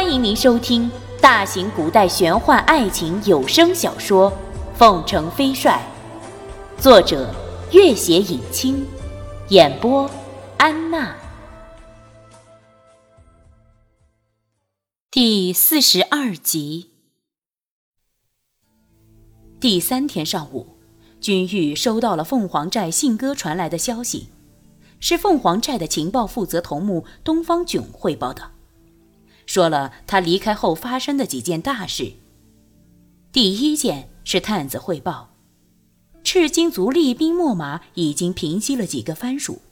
欢迎您收听大型古代玄幻爱情有声小说《凤城飞帅》，作者：月写影清，演播：安娜。第四十二集。第三天上午，君玉收到了凤凰寨信鸽传来的消息，是凤凰寨的情报负责头目东方炯汇报的。说了他离开后发生的几件大事。第一件是探子汇报，赤金族厉兵秣马，已经平息了几个藩属，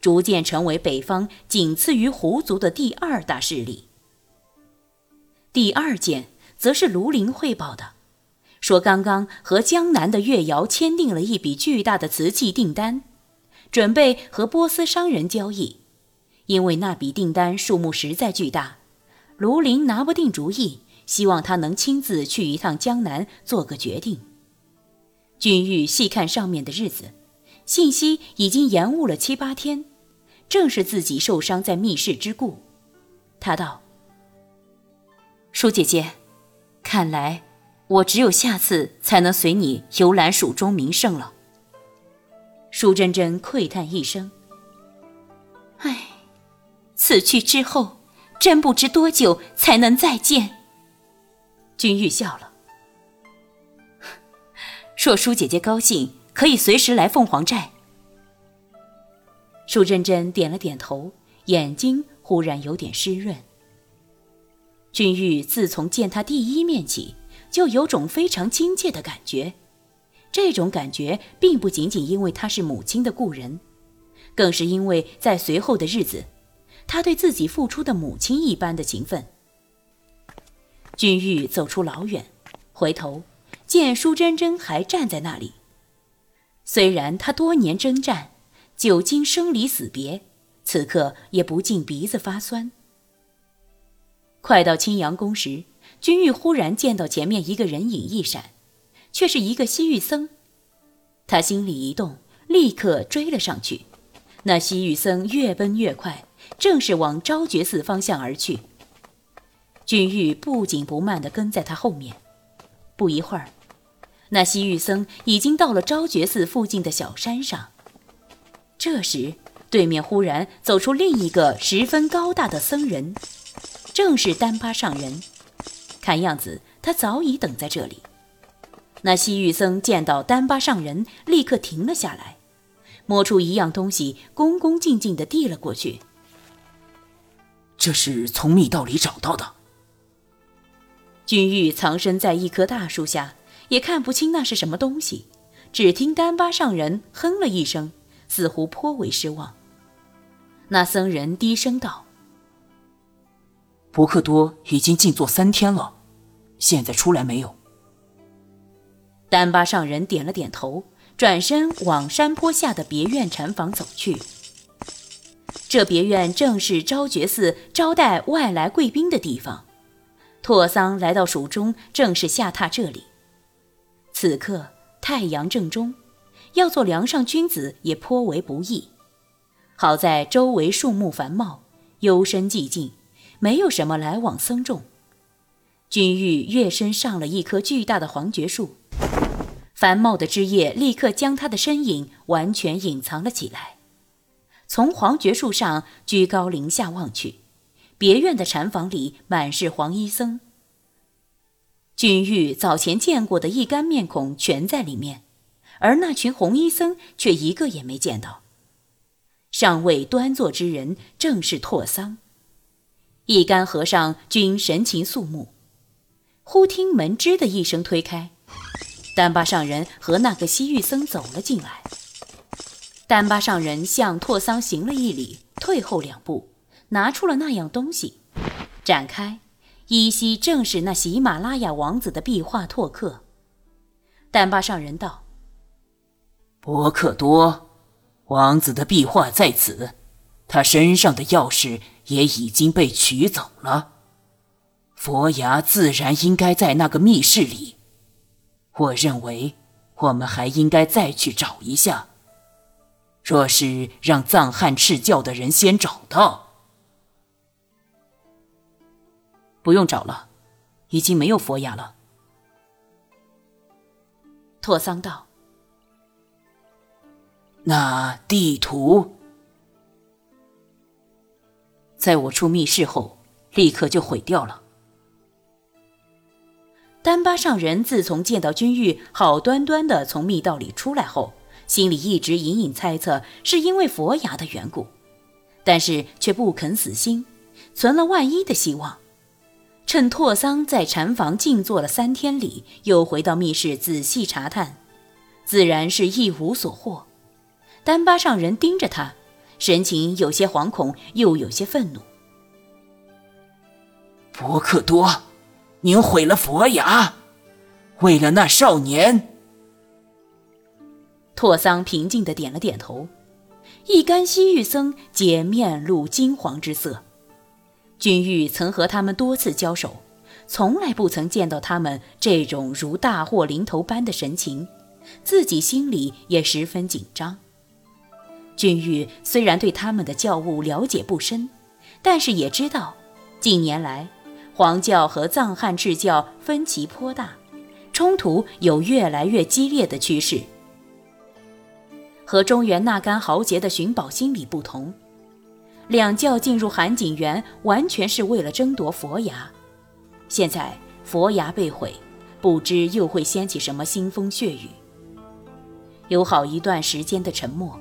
逐渐成为北方仅次于胡族的第二大势力。第二件则是卢林汇报的，说刚刚和江南的月窑签订了一笔巨大的瓷器订单，准备和波斯商人交易，因为那笔订单数目实在巨大。卢林拿不定主意，希望他能亲自去一趟江南，做个决定。君玉细看上面的日子，信息已经延误了七八天，正是自己受伤在密室之故。他道：“舒姐姐，看来我只有下次才能随你游览蜀中名胜了。”舒真真喟叹一声：“唉，此去之后。”真不知多久才能再见。君玉笑了，若舒姐姐高兴，可以随时来凤凰寨。舒真真点了点头，眼睛忽然有点湿润。君玉自从见他第一面起，就有种非常亲切的感觉。这种感觉并不仅仅因为他是母亲的故人，更是因为在随后的日子。他对自己付出的母亲一般的情分。君玉走出老远，回头见舒珍珍还站在那里。虽然他多年征战，久经生离死别，此刻也不禁鼻子发酸。快到青阳宫时，君玉忽然见到前面一个人影一闪，却是一个西域僧。他心里一动，立刻追了上去。那西域僧越奔越快。正是往昭觉寺方向而去。君玉不紧不慢地跟在他后面。不一会儿，那西域僧已经到了昭觉寺附近的小山上。这时，对面忽然走出另一个十分高大的僧人，正是丹巴上人。看样子，他早已等在这里。那西域僧见到丹巴上人，立刻停了下来，摸出一样东西，恭恭敬敬地递了过去。这是从密道里找到的。君玉藏身在一棵大树下，也看不清那是什么东西，只听丹巴上人哼了一声，似乎颇为失望。那僧人低声道：“伯克多已经静坐三天了，现在出来没有？”丹巴上人点了点头，转身往山坡下的别院禅房走去。这别院正是昭觉寺招待外来贵宾的地方。拓桑来到蜀中，正是下榻这里。此刻太阳正中，要做梁上君子也颇为不易。好在周围树木繁茂，幽深寂静，没有什么来往僧众。君玉跃身上了一棵巨大的黄桷树，繁茂的枝叶立刻将他的身影完全隐藏了起来。从黄桷树上居高临下望去，别院的禅房里满是黄衣僧。君玉早前见过的一干面孔全在里面，而那群红衣僧却一个也没见到。上位端坐之人正是拓桑。一干和尚均神情肃穆。忽听门吱的一声推开，丹巴上人和那个西域僧走了进来。丹巴上人向拓桑行了一礼，退后两步，拿出了那样东西，展开，依稀正是那喜马拉雅王子的壁画拓克。丹巴上人道：“博克多，王子的壁画在此，他身上的钥匙也已经被取走了，佛牙自然应该在那个密室里。我认为，我们还应该再去找一下。”若是让藏汉赤教的人先找到，不用找了，已经没有佛牙了。拓桑道：“那地图，在我出密室后，立刻就毁掉了。”丹巴上人自从见到君玉好端端的从密道里出来后，心里一直隐隐猜测是因为佛牙的缘故，但是却不肯死心，存了万一的希望。趁拓桑在禅房静坐了三天里，又回到密室仔细查探，自然是一无所获。丹巴上人盯着他，神情有些惶恐，又有些愤怒。博克多。您毁了佛牙，为了那少年。拓桑平静地点了点头。一干西域僧皆面露惊惶之色。君玉曾和他们多次交手，从来不曾见到他们这种如大祸临头般的神情，自己心里也十分紧张。君玉虽然对他们的教务了解不深，但是也知道近年来。黄教和藏汉赤教分歧颇大，冲突有越来越激烈的趋势。和中原那干豪杰的寻宝心理不同，两教进入韩景园完全是为了争夺佛牙。现在佛牙被毁，不知又会掀起什么腥风血雨。有好一段时间的沉默，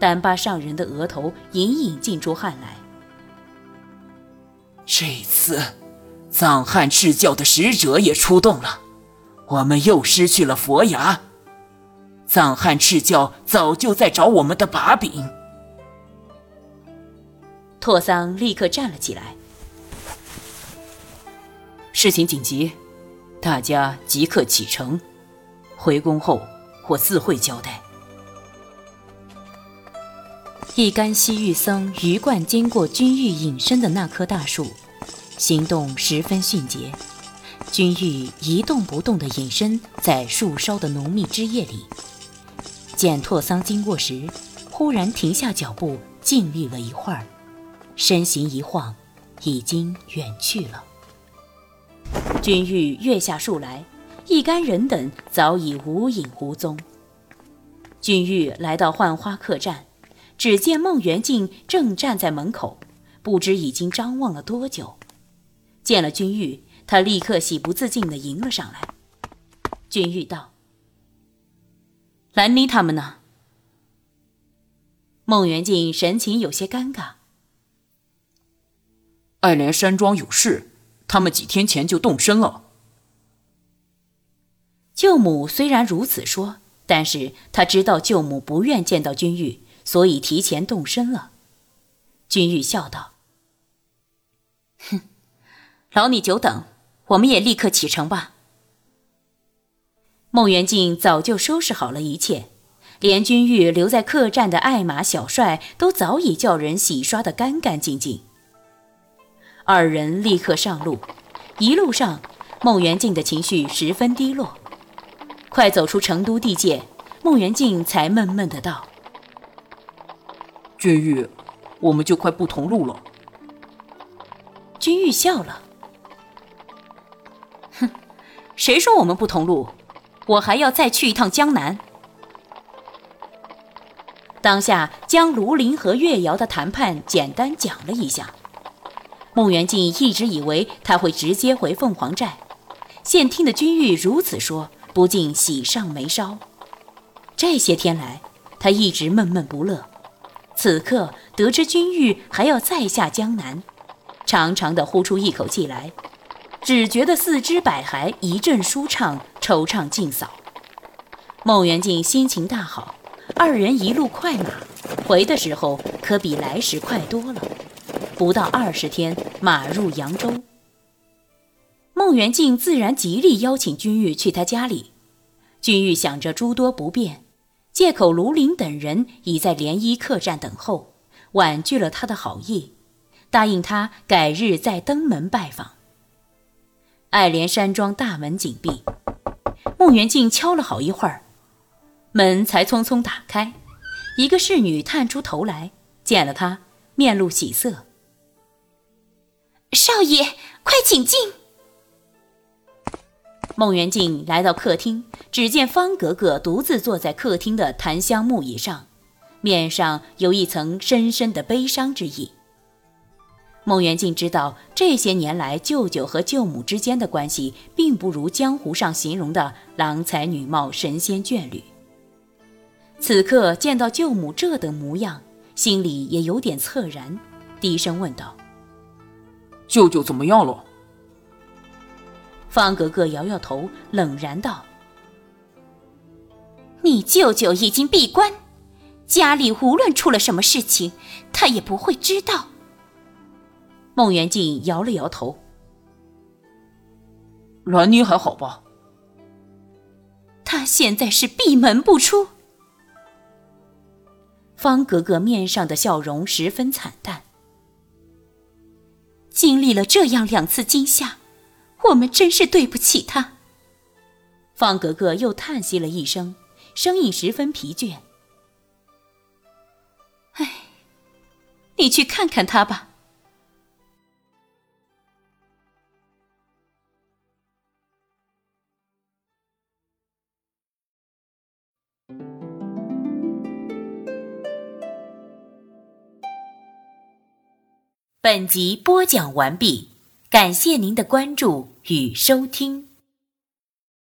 丹巴上人的额头隐隐浸出汗来。这次。藏汉赤教的使者也出动了，我们又失去了佛牙。藏汉赤教早就在找我们的把柄。拓桑立刻站了起来。事情紧急，大家即刻启程。回宫后，我自会交代。一干西域僧鱼贯经过君玉隐身的那棵大树。行动十分迅捷，君玉一动不动地隐身在树梢的浓密枝叶里。见拓桑经过时，忽然停下脚步，静立了一会儿，身形一晃，已经远去了。君玉跃下树来，一干人等早已无影无踪。君玉来到浣花客栈，只见孟元敬正站在门口，不知已经张望了多久。见了君玉，他立刻喜不自禁地迎了上来。君玉道：“兰妮他们呢？”孟元敬神情有些尴尬。爱莲山庄有事，他们几天前就动身了。舅母虽然如此说，但是他知道舅母不愿见到君玉，所以提前动身了。君玉笑道：“哼。”劳你久等，我们也立刻启程吧。孟元敬早就收拾好了一切，连君玉留在客栈的爱马小帅都早已叫人洗刷得干干净净。二人立刻上路，一路上，孟元敬的情绪十分低落。快走出成都地界，孟元敬才闷闷的道：“君玉，我们就快不同路了。”君玉笑了。哼 谁说我们不同路？我还要再去一趟江南。当下将卢林和月瑶的谈判简单讲了一下。孟元敬一直以为他会直接回凤凰寨，现听的君玉如此说，不禁喜上眉梢。这些天来，他一直闷闷不乐，此刻得知君玉还要再下江南，长长的呼出一口气来。只觉得四肢百骸一阵舒畅，惆怅尽扫。孟元敬心情大好，二人一路快马，回的时候可比来时快多了。不到二十天，马入扬州。孟元敬自然极力邀请君玉去他家里。君玉想着诸多不便，借口卢林等人已在涟漪客栈等候，婉拒了他的好意，答应他改日再登门拜访。爱莲山庄大门紧闭，孟元敬敲了好一会儿，门才匆匆打开。一个侍女探出头来，见了他，面露喜色：“少爷，快请进。孟元敬来到客厅，只见方格格独自坐在客厅的檀香木椅上，面上有一层深深的悲伤之意。孟元敬知道，这些年来舅舅和舅母之间的关系，并不如江湖上形容的郎才女貌、神仙眷侣。此刻见到舅母这等模样，心里也有点恻然，低声问道：“舅舅怎么样了？”方格格摇摇头，冷然道：“你舅舅已经闭关，家里无论出了什么事情，他也不会知道。”孟元敬摇了摇头：“兰妮还好吧？”他现在是闭门不出。方格格面上的笑容十分惨淡。经历了这样两次惊吓，我们真是对不起他。方格格又叹息了一声，声音十分疲倦。哎，你去看看他吧。本集播讲完毕，感谢您的关注与收听。